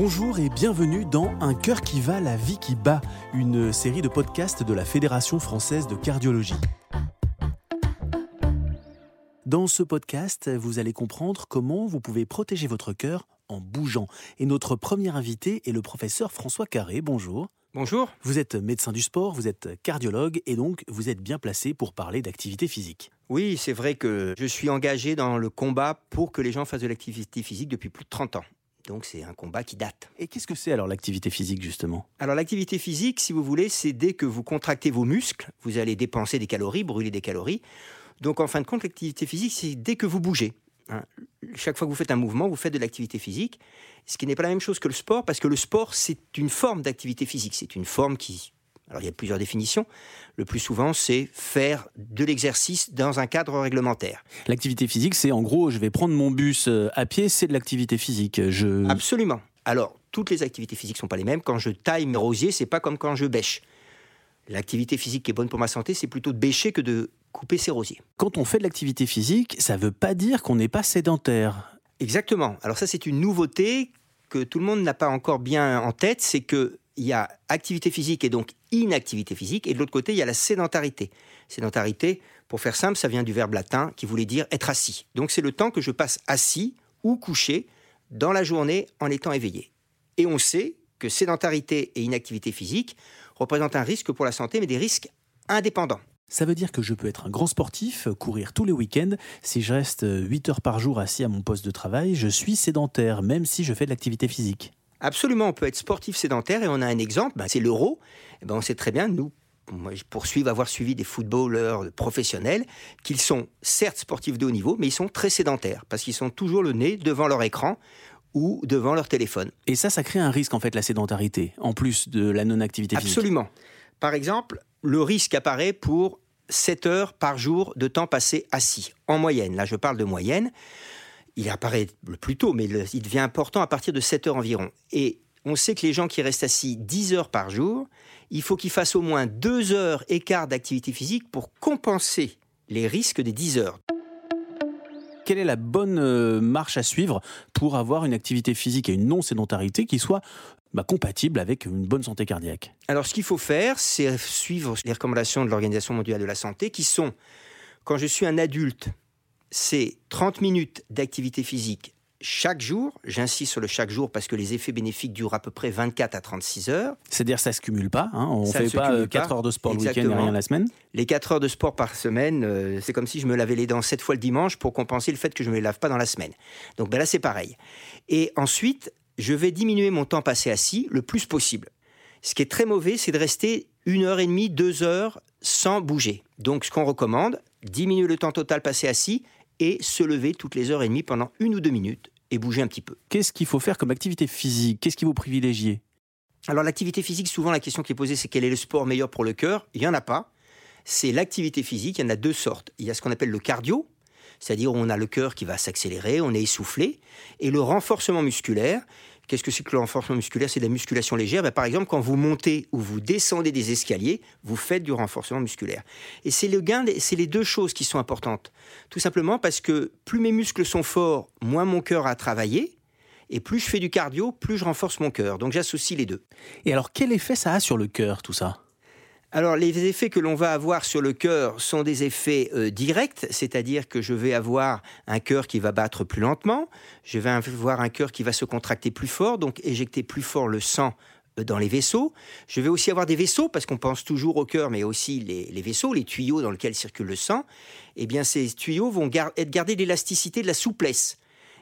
Bonjour et bienvenue dans Un cœur qui va, la vie qui bat, une série de podcasts de la Fédération française de cardiologie. Dans ce podcast, vous allez comprendre comment vous pouvez protéger votre cœur en bougeant. Et notre premier invité est le professeur François Carré. Bonjour. Bonjour. Vous êtes médecin du sport, vous êtes cardiologue et donc vous êtes bien placé pour parler d'activité physique. Oui, c'est vrai que je suis engagé dans le combat pour que les gens fassent de l'activité physique depuis plus de 30 ans. Donc c'est un combat qui date. Et qu'est-ce que c'est alors l'activité physique justement? Alors l'activité physique, si vous voulez, c'est dès que vous contractez vos muscles, vous allez dépenser des calories, brûler des calories. Donc en fin de compte, l'activité physique, c'est dès que vous bougez. Hein. Chaque fois que vous faites un mouvement, vous faites de l'activité physique, ce qui n'est pas la même chose que le sport, parce que le sport, c'est une forme d'activité physique. C'est une forme qui alors il y a plusieurs définitions. Le plus souvent, c'est faire de l'exercice dans un cadre réglementaire. L'activité physique, c'est en gros, je vais prendre mon bus euh, à pied, c'est de l'activité physique. Je... Absolument. Alors, toutes les activités physiques ne sont pas les mêmes. Quand je taille mes rosiers, c'est pas comme quand je bêche. L'activité physique qui est bonne pour ma santé, c'est plutôt de bêcher que de couper ses rosiers. Quand on fait de l'activité physique, ça ne veut pas dire qu'on n'est pas sédentaire. Exactement. Alors ça, c'est une nouveauté que tout le monde n'a pas encore bien en tête, c'est que il y a activité physique et donc inactivité physique, et de l'autre côté, il y a la sédentarité. Sédentarité, pour faire simple, ça vient du verbe latin qui voulait dire être assis. Donc c'est le temps que je passe assis ou couché dans la journée en étant éveillé. Et on sait que sédentarité et inactivité physique représentent un risque pour la santé, mais des risques indépendants. Ça veut dire que je peux être un grand sportif, courir tous les week-ends. Si je reste 8 heures par jour assis à mon poste de travail, je suis sédentaire, même si je fais de l'activité physique. Absolument, on peut être sportif sédentaire et on a un exemple, ben, c'est l'euro. Eh ben on sait très bien, nous, moi, poursuivre avoir suivi des footballeurs professionnels, qu'ils sont certes sportifs de haut niveau, mais ils sont très sédentaires, parce qu'ils sont toujours le nez devant leur écran ou devant leur téléphone. Et ça, ça crée un risque, en fait, la sédentarité, en plus de la non-activité physique. Absolument. Par exemple, le risque apparaît pour 7 heures par jour de temps passé assis, en moyenne. Là, je parle de moyenne il apparaît le plus tôt, mais il devient important à partir de 7 heures environ. Et on sait que les gens qui restent assis 10 heures par jour, il faut qu'ils fassent au moins 2 heures écart d'activité physique pour compenser les risques des 10 heures. Quelle est la bonne euh, marche à suivre pour avoir une activité physique et une non-sédentarité qui soit bah, compatible avec une bonne santé cardiaque? Alors ce qu'il faut faire, c'est suivre les recommandations de l'Organisation mondiale de la santé qui sont, quand je suis un adulte c'est 30 minutes d'activité physique chaque jour. J'insiste sur le chaque jour parce que les effets bénéfiques durent à peu près 24 à 36 heures. C'est-à-dire ça ne se cumule pas. Hein on ne fait pas 4 euh, heures de sport le week-end et rien la semaine. Les 4 heures de sport par semaine, euh, c'est comme si je me lavais les dents 7 fois le dimanche pour compenser le fait que je ne me les lave pas dans la semaine. Donc ben là, c'est pareil. Et ensuite, je vais diminuer mon temps passé assis le plus possible. Ce qui est très mauvais, c'est de rester une heure et demie, deux heures sans bouger. Donc, ce qu'on recommande, diminuer le temps total passé assis et se lever toutes les heures et demie pendant une ou deux minutes et bouger un petit peu. Qu'est-ce qu'il faut faire comme activité physique? Qu'est-ce qu'il faut privilégier? Alors l'activité physique, souvent la question qui est posée, c'est quel est le sport meilleur pour le cœur? Il n'y en a pas. C'est l'activité physique, il y en a deux sortes. Il y a ce qu'on appelle le cardio, c'est-à-dire où on a le cœur qui va s'accélérer, on est essoufflé, et le renforcement musculaire, Qu'est-ce que c'est que le renforcement musculaire? C'est de la musculation légère. Ben, par exemple, quand vous montez ou vous descendez des escaliers, vous faites du renforcement musculaire. Et c'est le gain, c'est les deux choses qui sont importantes. Tout simplement parce que plus mes muscles sont forts, moins mon cœur a travaillé. Et plus je fais du cardio, plus je renforce mon cœur. Donc j'associe les deux. Et alors quel effet ça a sur le cœur, tout ça? Alors les effets que l'on va avoir sur le cœur sont des effets euh, directs, c'est-à-dire que je vais avoir un cœur qui va battre plus lentement, je vais avoir un cœur qui va se contracter plus fort, donc éjecter plus fort le sang euh, dans les vaisseaux. Je vais aussi avoir des vaisseaux, parce qu'on pense toujours au cœur, mais aussi les, vaisseaux, les tuyaux dans lesquels circule le sang. Eh bien, ces tuyaux vont être gardés l'élasticité, de la souplesse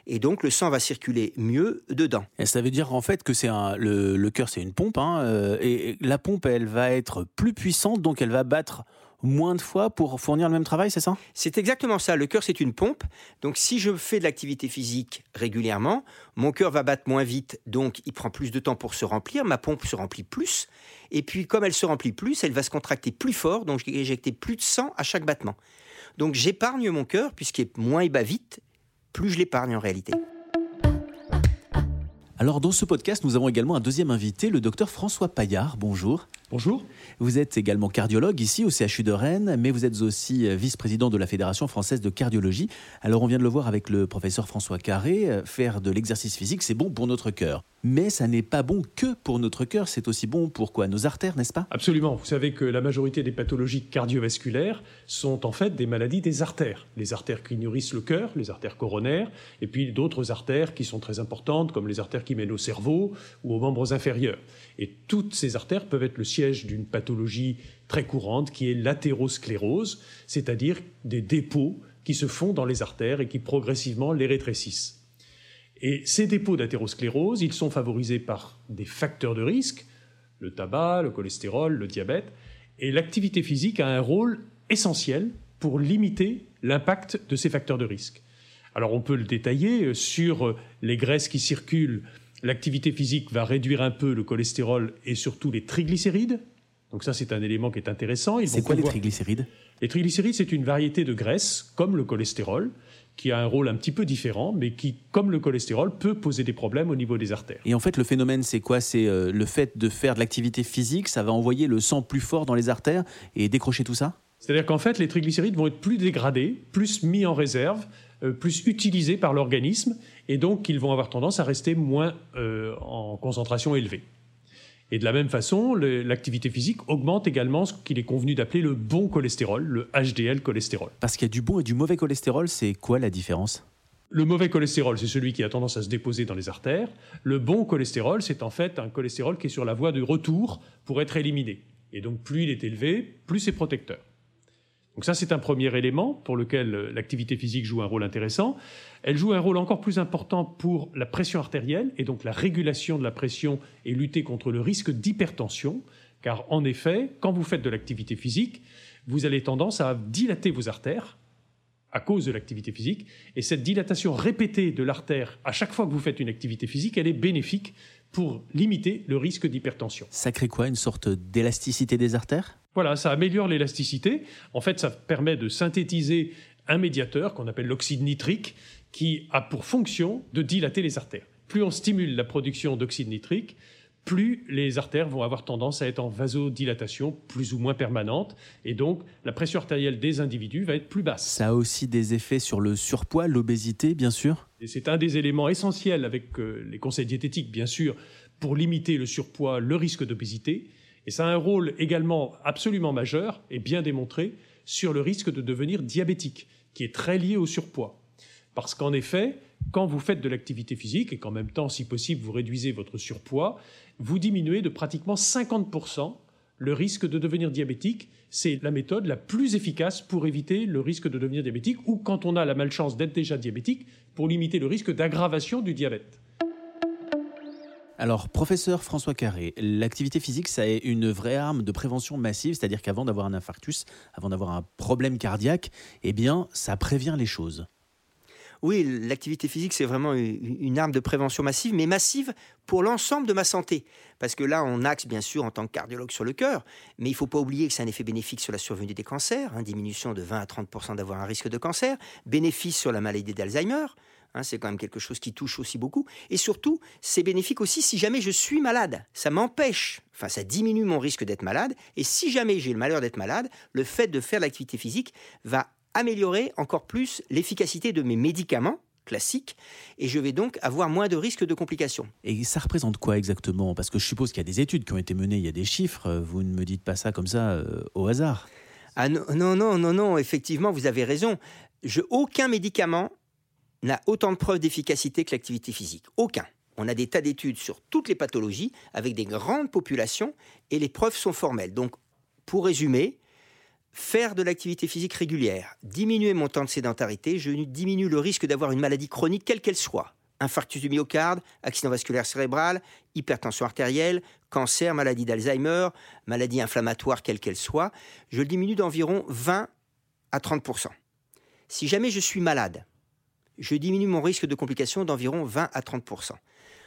et donc le sang va circuler mieux dedans. Et ça veut dire en fait que c'est le, le cœur c'est une pompe hein, euh, et la pompe elle va être plus puissante donc elle va battre moins de fois pour fournir le même travail, c'est ça? C'est exactement ça. Le cœur, c'est une pompe. Donc, si je fais de l'activité physique régulièrement, mon cœur va battre moins vite, donc il prend plus de temps pour se remplir. Ma pompe se remplit plus. Et puis, comme elle se remplit plus, elle va se contracter plus fort, donc je vais éjecter plus de sang à chaque battement. Donc, j'épargne mon cœur, puisqu'il moins il bat vite, plus je l'épargne en réalité. Alors dans ce podcast, nous avons également un deuxième invité, le docteur François Paillard. Bonjour. Bonjour. Vous êtes également cardiologue ici au CHU de Rennes, mais vous êtes aussi euh, vice-président de la Fédération française de cardiologie. Alors on vient de le voir avec le professeur François Carré, euh, faire de l'exercice physique, c'est bon pour notre cœur. Mais ça n'est pas bon que pour notre cœur, c'est aussi bon pour quoi? Nos artères, n'est-ce pas? Absolument. Vous savez que la majorité des pathologies cardiovasculaires sont en fait des maladies des artères. Les artères qui nourrissent le cœur, les artères coronaires, et puis d'autres artères qui sont très importantes, comme les artères qui mènent au cerveau ou aux membres inférieurs. Et toutes ces artères peuvent être le siège d'une pathologie très courante qui est l'athérosclérose, c'est-à-dire des dépôts qui se font dans les artères et qui progressivement les rétrécissent. Et ces dépôts d'athérosclérose, ils sont favorisés par des facteurs de risque, le tabac, le cholestérol, le diabète, et l'activité physique a un rôle essentiel pour limiter l'impact de ces facteurs de risque. Alors on peut le détailler sur les graisses qui circulent. L'activité physique va réduire un peu le cholestérol et surtout les triglycérides. Donc ça, c'est un élément qui est intéressant. C'est quoi les triglycérides? Les triglycérides, c'est une variété de graisse, comme le cholestérol, qui a un rôle un petit peu différent, mais qui, comme le cholestérol, peut poser des problèmes au niveau des artères. Et en fait, le phénomène, c'est quoi? C'est euh, le fait de faire de l'activité physique, ça va envoyer le sang plus fort dans les artères et décrocher tout ça? C'est-à-dire qu'en fait, les triglycérides vont être plus dégradés, plus mis en réserve, euh, plus utilisés par l'organisme, et donc ils vont avoir tendance à rester moins euh, en concentration élevée. Et de la même façon, l'activité physique augmente également ce qu'il est convenu d'appeler le bon cholestérol, le HDL cholestérol. Parce qu'il y a du bon et du mauvais cholestérol, c'est quoi la différence? Le mauvais cholestérol, c'est celui qui a tendance à se déposer dans les artères. Le bon cholestérol, c'est en fait un cholestérol qui est sur la voie de retour pour être éliminé. Et donc plus il est élevé, plus c'est protecteur. Donc ça, c'est un premier élément pour lequel euh, l'activité physique joue un rôle intéressant. Elle joue un rôle encore plus important pour la pression artérielle et donc la régulation de la pression et lutter contre le risque d'hypertension. Car en effet, quand vous faites de l'activité physique, vous avez tendance à dilater vos artères à cause de l'activité physique. Et cette dilatation répétée de l'artère à chaque fois que vous faites une activité physique, elle est bénéfique pour limiter le risque d'hypertension. Ça crée quoi? Une sorte d'élasticité des artères? Voilà, ça améliore l'élasticité. En fait, ça permet de synthétiser un médiateur qu'on appelle l'oxyde nitrique qui a pour fonction de dilater les artères. Plus on stimule la production d'oxyde nitrique, plus les artères vont avoir tendance à être en vasodilatation plus ou moins permanente, et donc la pression artérielle des individus va être plus basse. Ça a aussi des effets sur le surpoids, l'obésité, bien sûr? C'est un des éléments essentiels avec euh, les conseils diététiques, bien sûr, pour limiter le surpoids, le risque d'obésité. Et ça a un rôle également absolument majeur et bien démontré sur le risque de devenir diabétique, qui est très lié au surpoids. Parce qu'en effet, quand vous faites de l'activité physique et qu'en même temps, si possible, vous réduisez votre surpoids, vous diminuez de pratiquement 50% le risque de devenir diabétique. C'est la méthode la plus efficace pour éviter le risque de devenir diabétique ou quand on a la malchance d'être déjà diabétique, pour limiter le risque d'aggravation du diabète. Alors, professeur François Carré, l'activité physique, ça est une vraie arme de prévention massive, c'est-à-dire qu'avant d'avoir un infarctus, avant d'avoir un problème cardiaque, eh bien, ça prévient les choses. Oui, l'activité physique, c'est vraiment une arme de prévention massive, mais massive pour l'ensemble de ma santé. Parce que là, on axe bien sûr en tant que cardiologue sur le cœur, mais il ne faut pas oublier que c'est un effet bénéfique sur la survenue des cancers, hein, diminution de 20 à 30% d'avoir un risque de cancer, bénéfice sur la maladie d'Alzheimer, Hein, c'est quand même quelque chose qui touche aussi beaucoup. Et surtout, c'est bénéfique aussi si jamais je suis malade. Ça m'empêche, enfin ça diminue mon risque d'être malade. Et si jamais j'ai le malheur d'être malade, le fait de faire l'activité physique va améliorer encore plus l'efficacité de mes médicaments classiques et je vais donc avoir moins de risques de complications. Et ça représente quoi exactement? Parce que je suppose qu'il y a des études qui ont été menées, il y a des chiffres, vous ne me dites pas ça comme ça euh, au hasard. Ah non, non, non, non, non, effectivement, vous avez raison. Je, aucun médicament n'a autant de preuves d'efficacité que l'activité physique. Aucun. On a des tas d'études sur toutes les pathologies avec des grandes populations et les preuves sont formelles. Donc, pour résumer, faire de l'activité physique régulière, diminuer mon temps de sédentarité, je diminue le risque d'avoir une maladie chronique quelle qu'elle soit. Infarctus du myocarde, accident vasculaire cérébral, hypertension artérielle, cancer, maladie d'Alzheimer, maladie inflammatoire quelle qu'elle soit, je le diminue d'environ 20 à 30% Si jamais je suis malade, je diminue mon risque de complications d'environ 20 à 30%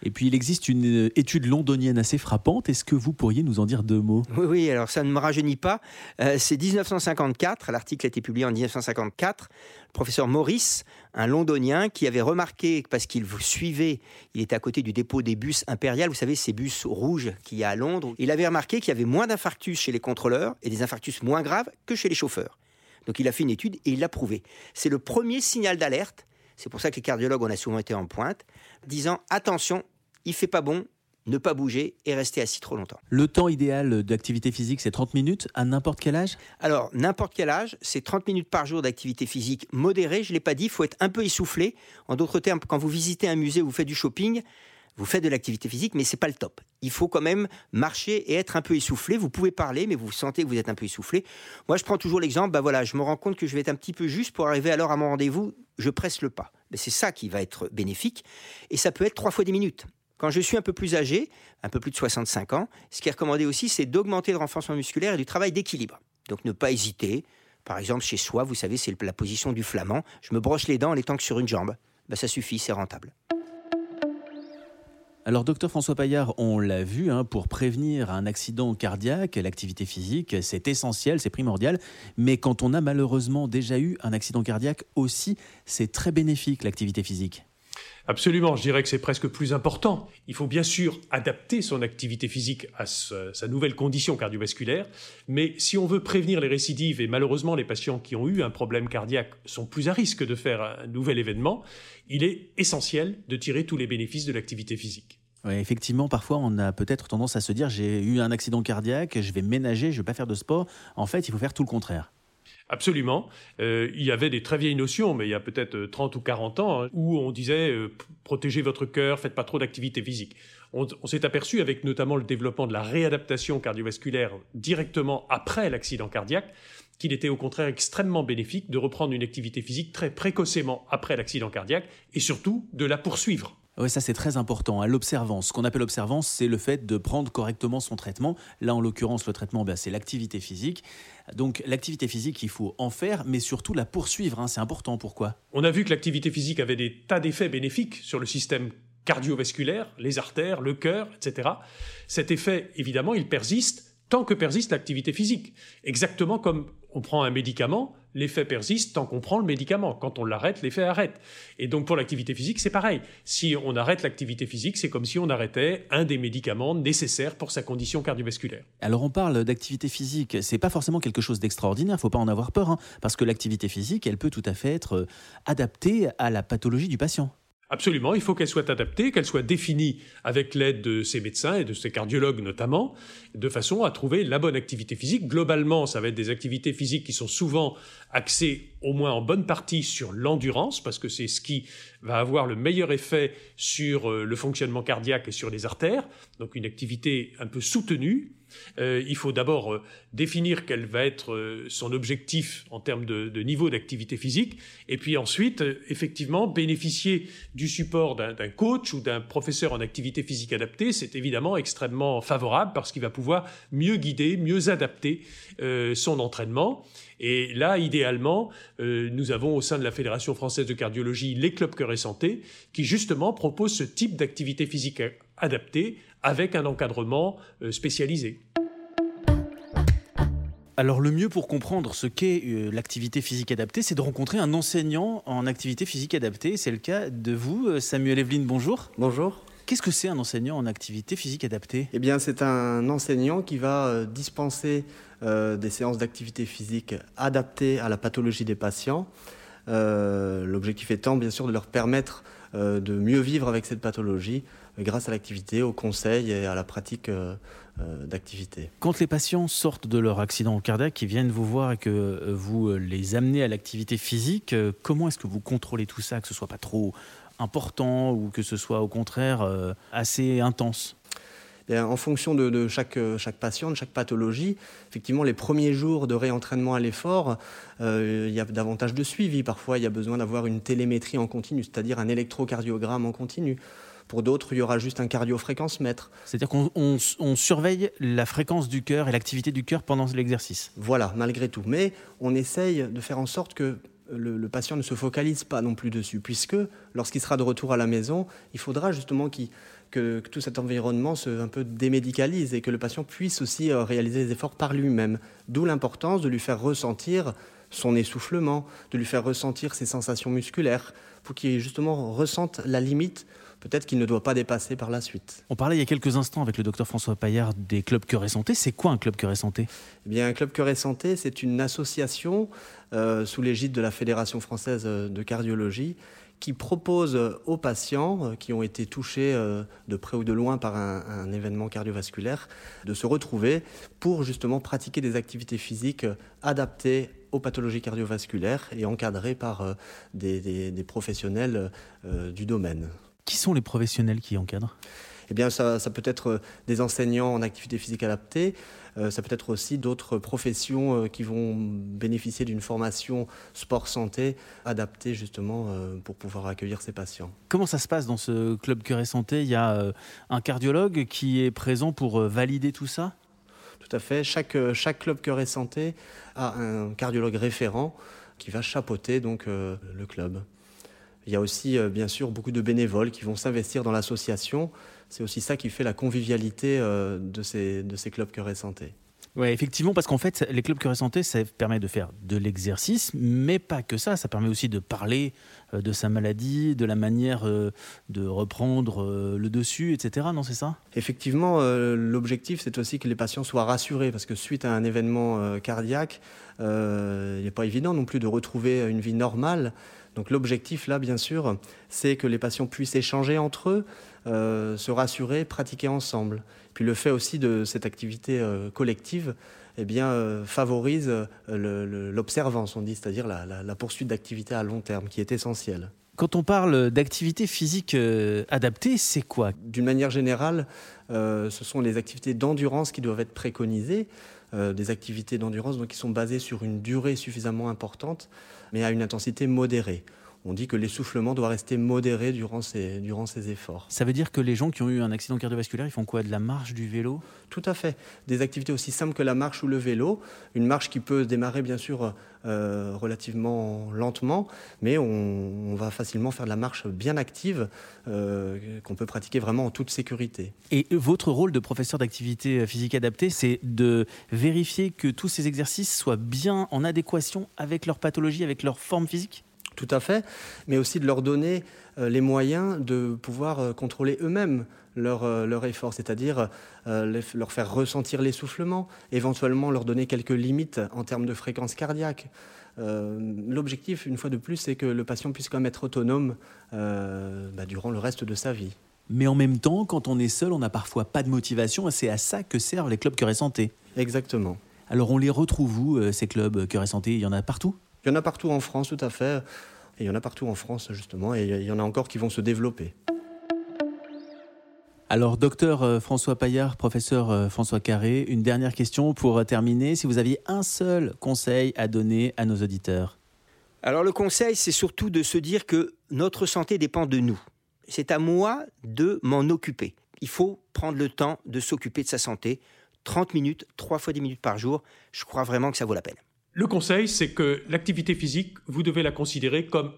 et puis il existe une euh, étude londonienne assez frappante. Est-ce que vous pourriez nous en dire deux mots? Oui, oui, alors ça ne me rajeunit pas. Euh, c'est 1954, l'article a été publié en 1954. Le professeur Morris, un londonien, qui avait remarqué, parce qu'il vous suivait, il était à côté du dépôt des bus impérial, vous savez, ces bus rouges qu'il y a à Londres, il avait remarqué qu'il y avait moins d'infarctus chez les contrôleurs et des infarctus moins graves que chez les chauffeurs. Donc il a fait une étude et il l'a prouvé. C'est le premier signal d'alerte c'est pour ça que les cardiologues, on a souvent été en pointe, disant attention, il fait pas bon, ne pas bouger et rester assis trop longtemps. Le temps idéal d'activité physique, c'est 30 minutes à n'importe quel âge? Alors, n'importe quel âge, c'est 30 minutes par jour d'activité physique modérée. Je ne l'ai pas dit, il faut être un peu essoufflé. En d'autres termes, quand vous visitez un musée, vous faites du shopping, vous faites de l'activité physique, mais c'est pas le top. Il faut quand même marcher et être un peu essoufflé. Vous pouvez parler, mais vous sentez que vous êtes un peu essoufflé. Moi, je prends toujours l'exemple. Bah voilà, je me rends compte que je vais être un petit peu juste pour arriver alors à mon rendez-vous. Je presse le pas. Mais c'est ça qui va être bénéfique. Et ça peut être trois fois des minutes. Quand je suis un peu plus âgé, un peu plus de 65 ans, ce qui est recommandé aussi, c'est d'augmenter le renforcement musculaire et du travail d'équilibre. Donc ne pas hésiter. Par exemple, chez soi, vous savez, c'est la position du flamand. Je me broche les dents en les que sur une jambe. Ben, ça suffit, c'est rentable. Alors, docteur François Paillard, on l'a vu, hein, pour prévenir un accident cardiaque, l'activité physique, c'est essentiel, c'est primordial. Mais quand on a malheureusement déjà eu un accident cardiaque aussi, c'est très bénéfique, l'activité physique. Absolument, je dirais que c'est presque plus important. Il faut bien sûr adapter son activité physique à sa nouvelle condition cardiovasculaire, mais si on veut prévenir les récidives, et malheureusement les patients qui ont eu un problème cardiaque sont plus à risque de faire un nouvel événement, il est essentiel de tirer tous les bénéfices de l'activité physique. Effectivement, parfois on a peut-être tendance à se dire j'ai eu un accident cardiaque, je vais ménager, je ne vais pas faire de sport. En fait, il faut faire tout le contraire. Absolument. Euh, il y avait des très vieilles notions, mais il y a peut-être 30 ou 40 ans, hein, où on disait euh, protégez votre cœur, faites pas trop d'activité physique. On s'est aperçu, avec notamment le développement de la réadaptation cardiovasculaire directement après l'accident cardiaque, qu'il était au contraire extrêmement bénéfique de reprendre une activité physique très précocement après l'accident cardiaque et surtout de la poursuivre. Oui, ça c'est très important. Hein. L'observance, ce qu'on appelle observance, c'est le fait de prendre correctement son traitement. Là, en l'occurrence, le traitement, ben, c'est l'activité physique. Donc l'activité physique, il faut en faire, mais surtout la poursuivre. Hein. C'est important. Pourquoi? On a vu que l'activité physique avait des tas d'effets bénéfiques sur le système cardiovasculaire, les artères, le cœur, etc. Cet effet, évidemment, il persiste tant que persiste l'activité physique. Exactement comme on prend un médicament, l'effet persiste tant qu'on prend le médicament. Quand on l'arrête, l'effet arrête. Et donc pour l'activité physique, c'est pareil. Si on arrête l'activité physique, c'est comme si on arrêtait un des médicaments nécessaires pour sa condition cardiovasculaire. Alors on parle d'activité physique, c'est pas forcément quelque chose d'extraordinaire, faut pas en avoir peur, hein, parce que l'activité physique, elle peut tout à fait être euh, adaptée à la pathologie du patient. Absolument, il faut qu'elle soit adaptée, qu'elle soit définie avec l'aide de ses médecins et de ses cardiologues notamment, de façon à trouver la bonne activité physique. Globalement, ça va être des activités physiques qui sont souvent axées au moins en bonne partie sur l'endurance, parce que c'est ce qui va avoir le meilleur effet sur euh, le fonctionnement cardiaque et sur les artères. Donc une activité un peu soutenue, euh, il faut d'abord euh, définir quel va être euh, son objectif en termes de, niveau d'activité physique, et puis ensuite, effectivement, bénéficier du support d'un coach ou d'un professeur en activité physique adaptée, c'est évidemment extrêmement favorable parce qu'il va pouvoir mieux guider, mieux adapter son entraînement. Et là, idéalement, nous avons au sein de la Fédération française de cardiologie les clubs cœur et santé qui justement proposent ce type d'activité physique adaptée avec un encadrement euh, spécialisé. Alors le mieux pour comprendre ce qu'est euh, l'activité physique adaptée, c'est de rencontrer un enseignant en activité physique adaptée. C'est le cas de vous, euh, Samuel Evelyne, bonjour. Bonjour. Qu'est-ce que c'est un enseignant en activité physique adaptée? Eh bien, c'est un enseignant qui va dispenser des séances d'activité physique adaptées à la pathologie des patients. L'objectif étant, bien sûr, de leur permettre de mieux vivre avec cette pathologie grâce à l'activité, au conseil et à la pratique euh, euh, d'activité. Quand les patients sortent de leur accident cardiaque, qui viennent vous voir et que euh, vous les amenez à l'activité physique, comment est-ce que vous contrôlez tout ça, que ce soit pas trop important ou que ce soit au contraire assez intense? En fonction de, chaque, chaque, patient, de chaque pathologie, effectivement, les premiers jours de réentraînement à l'effort, il y a davantage de suivi. Parfois, il y a besoin d'avoir une télémétrie en continu, c'est-à-dire un électrocardiogramme en continu. Pour d'autres, il y aura juste un cardio-fréquence-mètre. C'est-à-dire qu'on surveille la fréquence du cœur et l'activité du cœur pendant l'exercice? Voilà, malgré tout. Mais on essaye de faire en sorte que le, patient ne se focalise pas non plus dessus, puisque lorsqu'il sera de retour à la maison, il faudra justement que, tout cet environnement se un peu démédicalise et que le patient puisse aussi euh, réaliser des efforts par lui-même. D'où l'importance de lui faire ressentir son essoufflement, de lui faire ressentir ses sensations musculaires, pour qu'il justement ressente la limite peut-être qu'il ne doit pas dépasser par la suite. On parlait il y a quelques instants avec le docteur François Paillard des clubs Cœur et Santé. C'est quoi un club Cœur et Santé? Eh bien, Un club Cœur et Santé, c'est une association euh, sous l'égide de la Fédération française de cardiologie qui propose aux patients euh, qui ont été touchés euh, de près ou de loin par un, événement cardiovasculaire de se retrouver pour justement pratiquer des activités physiques adaptées aux pathologies cardiovasculaires et encadrées par des, professionnels du domaine. Qui sont les professionnels qui encadrent? Eh bien, ça, peut être euh, des enseignants en activité physique adaptée, euh, ça peut être aussi d'autres professions euh, qui vont bénéficier d'une formation sport-santé adaptée justement pour pouvoir accueillir ces patients. Comment ça se passe dans ce club Cœur et Santé? Il y a un cardiologue qui est présent pour valider tout ça? Tout à fait. Chaque, chaque club Cœur et Santé a un cardiologue référent qui va chapeauter donc le club. Il y a aussi, euh, bien sûr, beaucoup de bénévoles qui vont s'investir dans l'association. C'est aussi ça qui fait la convivialité euh, de ces, de ces clubs Cœur et Santé. Oui, effectivement, parce qu'en fait, les clubs et Santé, ça permet de faire de l'exercice, mais pas que ça. Ça permet aussi de parler de sa maladie, de la manière de reprendre le dessus, etc. Non, c'est ça? Effectivement, l'objectif, c'est aussi que les patients soient rassurés, parce que suite à un événement cardiaque, il n'est pas évident non plus de retrouver une vie normale. Donc l'objectif là, bien sûr, c'est que les patients puissent échanger entre eux, euh, se rassurer, pratiquer ensemble. Puis le fait aussi de cette activité euh, collective eh bien, euh, favorise l'observance, on dit, c'est-à-dire la, poursuite d'activités à long terme, qui est essentielle. Quand on parle d'activité physique adaptée, c'est quoi? D'une manière générale, ce sont les activités d'endurance qui doivent être préconisées. Euh, des activités d'endurance qui sont basées sur une durée suffisamment importante, mais à une intensité modérée. On dit que l'essoufflement doit rester modéré durant ces, durant ces efforts. Ça veut dire que les gens qui ont eu un accident cardiovasculaire, ils font quoi De la marche, du vélo? Tout à fait. Des activités aussi simples que la marche ou le vélo. Une marche qui peut démarrer bien sûr euh, relativement lentement, mais on, va facilement faire de la marche bien active euh, qu'on peut pratiquer vraiment en toute sécurité. Et votre rôle de professeur d'activité physique adaptée, c'est de vérifier que tous ces exercices soient bien en adéquation avec leur pathologie, avec leur forme physique? Tout à fait, mais aussi de leur donner euh, les moyens de pouvoir euh, contrôler eux-mêmes leur, euh, leur, effort, c'est-à-dire leur faire ressentir l'essoufflement, éventuellement leur donner quelques limites en termes de fréquence cardiaque. L'objectif, une fois de plus, c'est que le patient puisse quand même être autonome bah, durant le reste de sa vie. Mais en même temps, quand on est seul, on n'a parfois pas de motivation, et c'est à ça que servent les clubs Cœur et Santé. Exactement. Alors on les retrouve où, ces clubs Cœur et Santé? Il y en a partout? Il y en a partout en France, tout à fait. Et il y en a partout en France, justement. Et il y en a encore qui vont se développer. Alors, docteur euh, François Paillard, professeur euh, François Carré, une dernière question pour euh, terminer. Si vous aviez un seul conseil à donner à nos auditeurs. Alors, le conseil, c'est surtout de se dire que notre santé dépend de nous. C'est à moi de m'en occuper. Il faut prendre le temps de s'occuper de sa santé. 30 minutes, 3 fois 10 minutes par jour, je crois vraiment que ça vaut la peine. Le conseil, c'est que l'activité physique, vous devez la considérer comme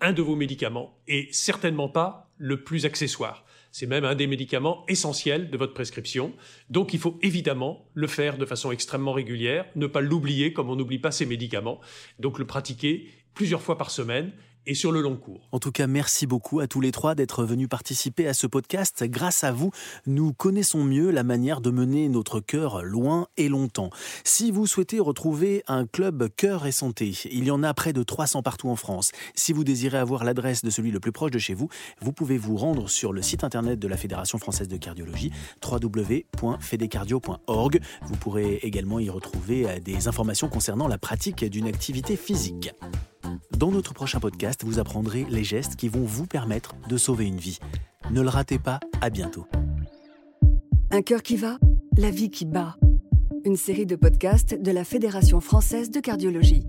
un de vos médicaments et certainement pas le plus accessoire. C'est même un des médicaments essentiels de votre prescription. Donc il faut évidemment le faire de façon extrêmement régulière, ne pas l'oublier comme on n'oublie pas ses médicaments. Donc le pratiquer plusieurs fois par semaine et sur le long cours. En tout cas, merci beaucoup à tous les trois d'être venus participer à ce podcast. Grâce à vous, nous connaissons mieux la manière de mener notre cœur loin et longtemps. Si vous souhaitez retrouver un club cœur et santé, il y en a près de 300 partout en France. Si vous désirez avoir l'adresse de celui le plus proche de chez vous, vous pouvez vous rendre sur le site internet de la Fédération française de cardiologie, www.fedecardio.org. Vous pourrez également y retrouver euh, des informations concernant la pratique d'une activité physique. Dans notre prochain podcast, vous apprendrez les gestes qui vont vous permettre de sauver une vie. Ne le ratez pas, à bientôt. Un cœur qui va, la vie qui bat. Une série de podcasts de la Fédération française de cardiologie.